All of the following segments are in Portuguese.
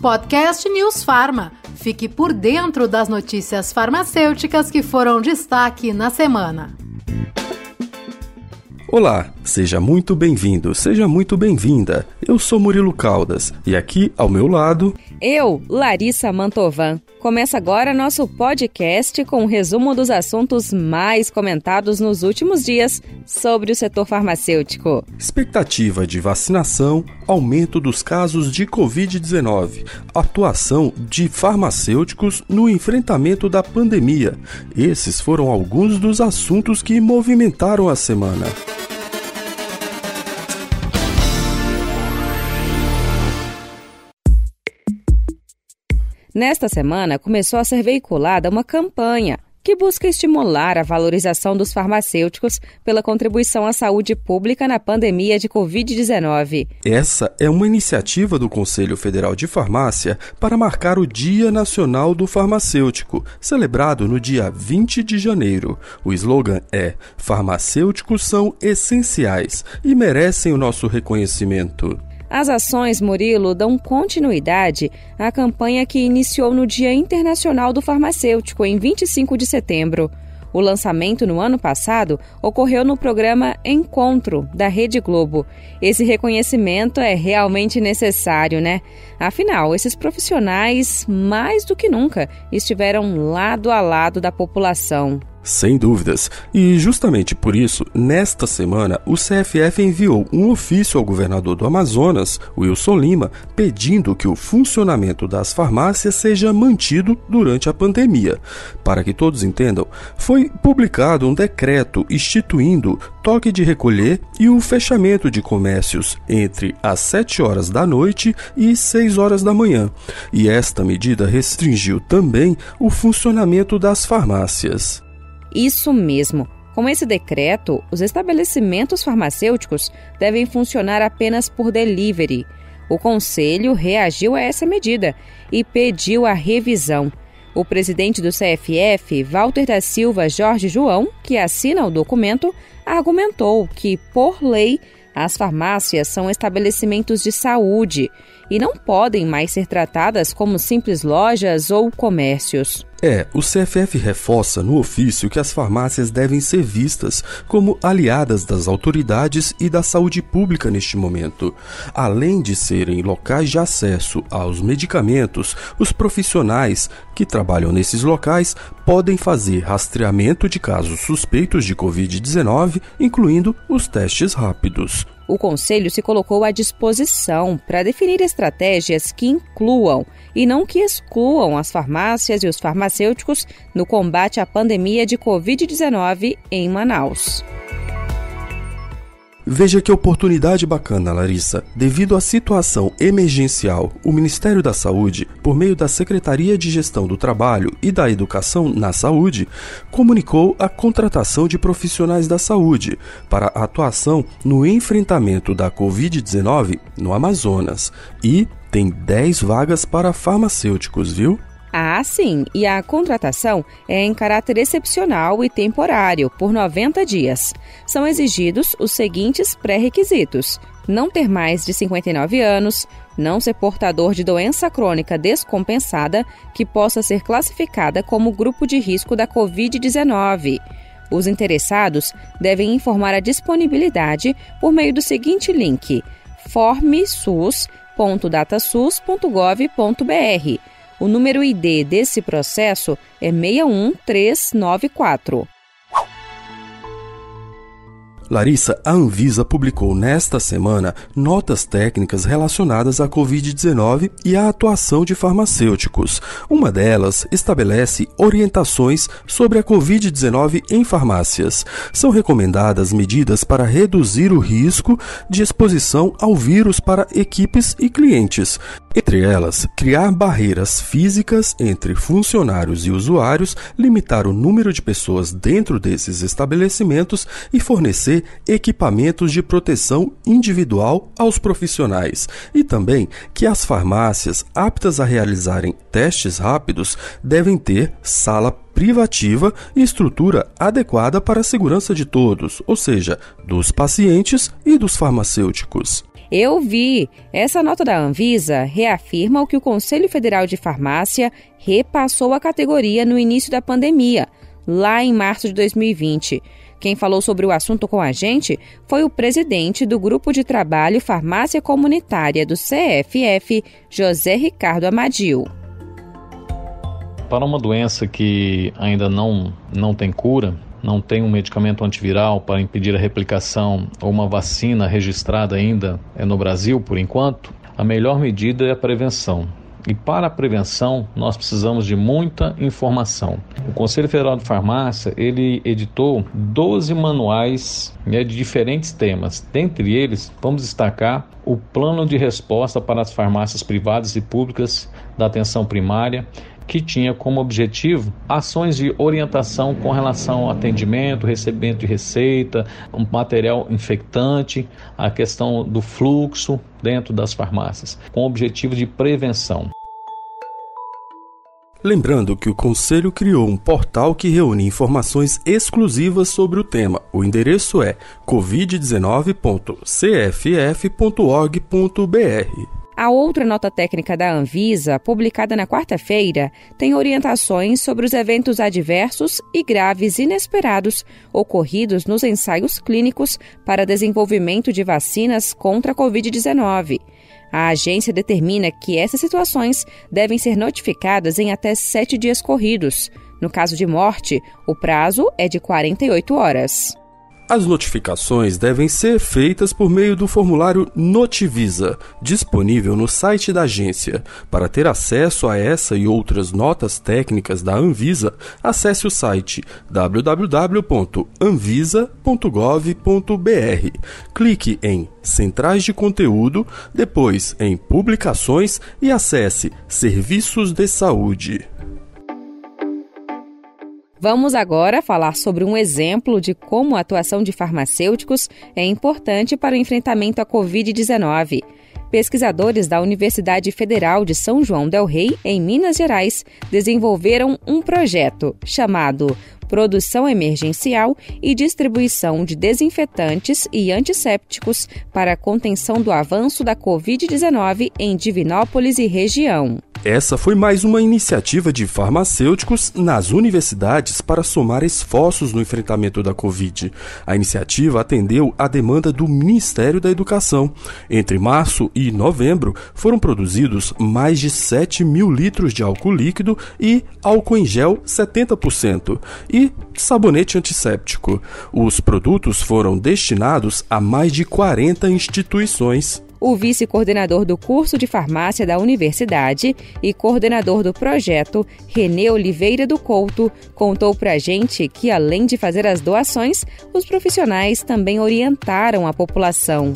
Podcast News Farma. Fique por dentro das notícias farmacêuticas que foram destaque na semana. Olá, seja muito bem-vindo, seja muito bem-vinda. Eu sou Murilo Caldas e aqui ao meu lado. Eu, Larissa Mantovan. Começa agora nosso podcast com um resumo dos assuntos mais comentados nos últimos dias sobre o setor farmacêutico. Expectativa de vacinação, aumento dos casos de Covid-19, atuação de farmacêuticos no enfrentamento da pandemia. Esses foram alguns dos assuntos que movimentaram a semana. Nesta semana, começou a ser veiculada uma campanha que busca estimular a valorização dos farmacêuticos pela contribuição à saúde pública na pandemia de Covid-19. Essa é uma iniciativa do Conselho Federal de Farmácia para marcar o Dia Nacional do Farmacêutico, celebrado no dia 20 de janeiro. O slogan é: Farmacêuticos são essenciais e merecem o nosso reconhecimento. As ações Murilo dão continuidade à campanha que iniciou no Dia Internacional do Farmacêutico, em 25 de setembro. O lançamento no ano passado ocorreu no programa Encontro, da Rede Globo. Esse reconhecimento é realmente necessário, né? Afinal, esses profissionais, mais do que nunca, estiveram lado a lado da população. Sem dúvidas. E justamente por isso, nesta semana, o CFF enviou um ofício ao governador do Amazonas, Wilson Lima, pedindo que o funcionamento das farmácias seja mantido durante a pandemia. Para que todos entendam, foi publicado um decreto instituindo toque de recolher e o fechamento de comércios entre as 7 horas da noite e 6 horas da manhã. E esta medida restringiu também o funcionamento das farmácias. Isso mesmo. Com esse decreto, os estabelecimentos farmacêuticos devem funcionar apenas por delivery. O Conselho reagiu a essa medida e pediu a revisão. O presidente do CFF, Walter da Silva Jorge João, que assina o documento, argumentou que, por lei, as farmácias são estabelecimentos de saúde e não podem mais ser tratadas como simples lojas ou comércios. É, o CFF reforça no ofício que as farmácias devem ser vistas como aliadas das autoridades e da saúde pública neste momento. Além de serem locais de acesso aos medicamentos, os profissionais que trabalham nesses locais podem fazer rastreamento de casos suspeitos de Covid-19, incluindo os testes rápidos. O Conselho se colocou à disposição para definir estratégias que incluam e não que excluam as farmácias e os farmacêuticos no combate à pandemia de Covid-19 em Manaus. Veja que oportunidade bacana, Larissa. Devido à situação emergencial, o Ministério da Saúde, por meio da Secretaria de Gestão do Trabalho e da Educação na Saúde, comunicou a contratação de profissionais da saúde para atuação no enfrentamento da Covid-19 no Amazonas e tem 10 vagas para farmacêuticos, viu? Ah, sim, e a contratação é em caráter excepcional e temporário, por 90 dias. São exigidos os seguintes pré-requisitos: não ter mais de 59 anos, não ser portador de doença crônica descompensada que possa ser classificada como grupo de risco da Covid-19. Os interessados devem informar a disponibilidade por meio do seguinte link: formesus.datasus.gov.br o número ID desse processo é 61394. Larissa, a Anvisa publicou nesta semana notas técnicas relacionadas à Covid-19 e à atuação de farmacêuticos. Uma delas estabelece orientações sobre a Covid-19 em farmácias. São recomendadas medidas para reduzir o risco de exposição ao vírus para equipes e clientes. Entre elas, criar barreiras físicas entre funcionários e usuários, limitar o número de pessoas dentro desses estabelecimentos e fornecer equipamentos de proteção individual aos profissionais. E também que as farmácias aptas a realizarem testes rápidos devem ter sala privativa e estrutura adequada para a segurança de todos, ou seja, dos pacientes e dos farmacêuticos. Eu vi. Essa nota da Anvisa reafirma o que o Conselho Federal de Farmácia repassou à categoria no início da pandemia, lá em março de 2020. Quem falou sobre o assunto com a gente foi o presidente do Grupo de Trabalho Farmácia Comunitária do CFF, José Ricardo Amadil. Para uma doença que ainda não, não tem cura, não tem um medicamento antiviral para impedir a replicação ou uma vacina registrada ainda é no Brasil, por enquanto, a melhor medida é a prevenção. E para a prevenção, nós precisamos de muita informação. O Conselho Federal de Farmácia, ele editou 12 manuais né, de diferentes temas. Dentre eles, vamos destacar o plano de resposta para as farmácias privadas e públicas da atenção primária, que tinha como objetivo ações de orientação com relação ao atendimento, recebimento de receita, um material infectante, a questão do fluxo dentro das farmácias, com objetivo de prevenção. Lembrando que o Conselho criou um portal que reúne informações exclusivas sobre o tema. O endereço é covid19.cff.org.br. A outra nota técnica da Anvisa, publicada na quarta-feira, tem orientações sobre os eventos adversos e graves inesperados ocorridos nos ensaios clínicos para desenvolvimento de vacinas contra a Covid-19. A agência determina que essas situações devem ser notificadas em até sete dias corridos. No caso de morte, o prazo é de 48 horas. As notificações devem ser feitas por meio do formulário Notivisa, disponível no site da agência. Para ter acesso a essa e outras notas técnicas da Anvisa, acesse o site www.anvisa.gov.br. Clique em Centrais de Conteúdo, depois em Publicações e acesse Serviços de Saúde. Vamos agora falar sobre um exemplo de como a atuação de farmacêuticos é importante para o enfrentamento à Covid-19. Pesquisadores da Universidade Federal de São João Del Rei, em Minas Gerais, desenvolveram um projeto chamado Produção Emergencial e Distribuição de Desinfetantes e Antissépticos para a contenção do avanço da Covid-19 em Divinópolis e região. Essa foi mais uma iniciativa de farmacêuticos nas universidades para somar esforços no enfrentamento da Covid. A iniciativa atendeu à demanda do Ministério da Educação. Entre março e novembro, foram produzidos mais de 7 mil litros de álcool líquido e álcool em gel 70% e sabonete antisséptico. Os produtos foram destinados a mais de 40 instituições o vice-coordenador do curso de farmácia da universidade e coordenador do projeto, Renê Oliveira do Couto, contou para a gente que, além de fazer as doações, os profissionais também orientaram a população.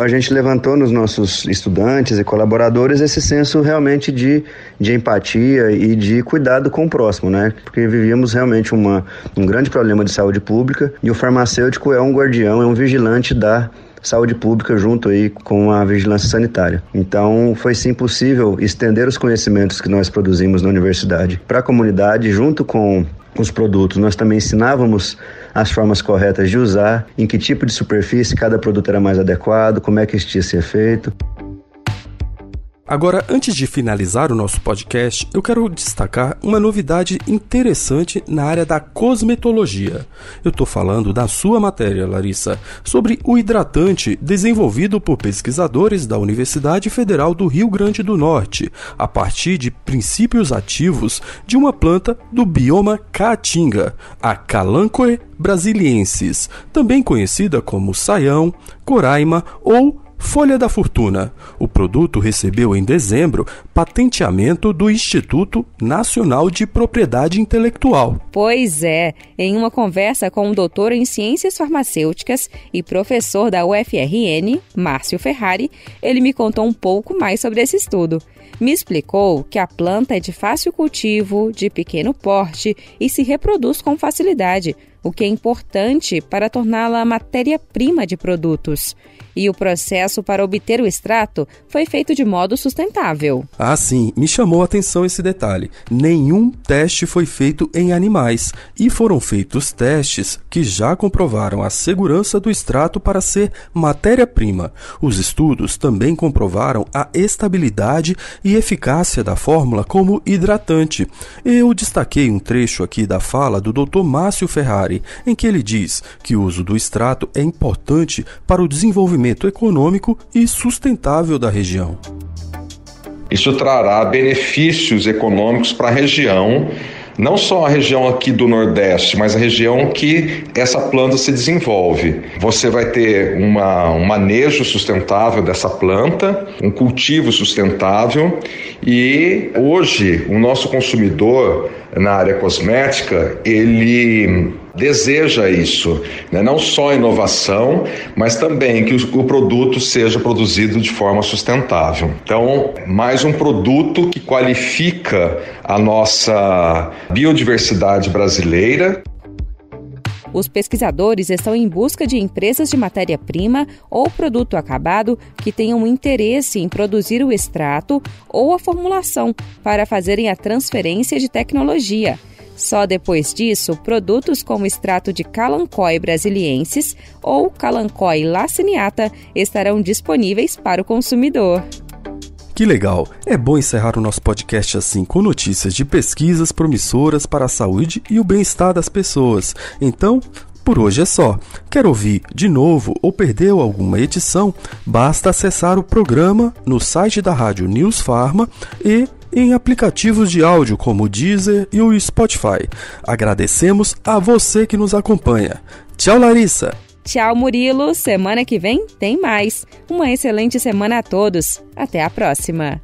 A gente levantou nos nossos estudantes e colaboradores esse senso realmente de, de empatia e de cuidado com o próximo, né? Porque vivíamos realmente uma, um grande problema de saúde pública e o farmacêutico é um guardião, é um vigilante da saúde pública junto aí com a vigilância sanitária. Então, foi sim possível estender os conhecimentos que nós produzimos na universidade para a comunidade junto com os produtos. Nós também ensinávamos as formas corretas de usar, em que tipo de superfície cada produto era mais adequado, como é que isso tinha ser feito. Agora, antes de finalizar o nosso podcast, eu quero destacar uma novidade interessante na área da cosmetologia. Eu estou falando da sua matéria, Larissa, sobre o hidratante desenvolvido por pesquisadores da Universidade Federal do Rio Grande do Norte, a partir de princípios ativos de uma planta do bioma Caatinga, a Calanchoe brasiliensis, também conhecida como saião, coraima ou Folha da Fortuna. O produto recebeu em dezembro patenteamento do Instituto Nacional de Propriedade Intelectual. Pois é, em uma conversa com o doutor em Ciências Farmacêuticas e professor da UFRN, Márcio Ferrari, ele me contou um pouco mais sobre esse estudo. Me explicou que a planta é de fácil cultivo, de pequeno porte e se reproduz com facilidade o que é importante para torná-la matéria-prima de produtos e o processo para obter o extrato foi feito de modo sustentável. Ah, sim, me chamou a atenção esse detalhe. Nenhum teste foi feito em animais e foram feitos testes que já comprovaram a segurança do extrato para ser matéria-prima. Os estudos também comprovaram a estabilidade e eficácia da fórmula como hidratante. Eu destaquei um trecho aqui da fala do Dr. Márcio Ferrari, em que ele diz que o uso do extrato é importante para o desenvolvimento econômico e sustentável da região. Isso trará benefícios econômicos para a região, não só a região aqui do Nordeste, mas a região que essa planta se desenvolve. Você vai ter uma, um manejo sustentável dessa planta, um cultivo sustentável e hoje o nosso consumidor na área cosmética ele deseja isso, né? não só inovação, mas também que o, o produto seja produzido de forma sustentável. Então, mais um produto que qualifica a nossa biodiversidade brasileira. Os pesquisadores estão em busca de empresas de matéria-prima ou produto acabado que tenham interesse em produzir o extrato ou a formulação para fazerem a transferência de tecnologia. Só depois disso, produtos como extrato de Calancói brasiliensis ou Calancói laciniata estarão disponíveis para o consumidor. Que legal! É bom encerrar o nosso podcast assim, com notícias de pesquisas promissoras para a saúde e o bem-estar das pessoas. Então, por hoje é só. Quer ouvir de novo ou perdeu alguma edição? Basta acessar o programa no site da Rádio News Farma e em aplicativos de áudio como o Deezer e o Spotify. Agradecemos a você que nos acompanha. Tchau, Larissa! Tchau, Murilo. Semana que vem tem mais. Uma excelente semana a todos. Até a próxima.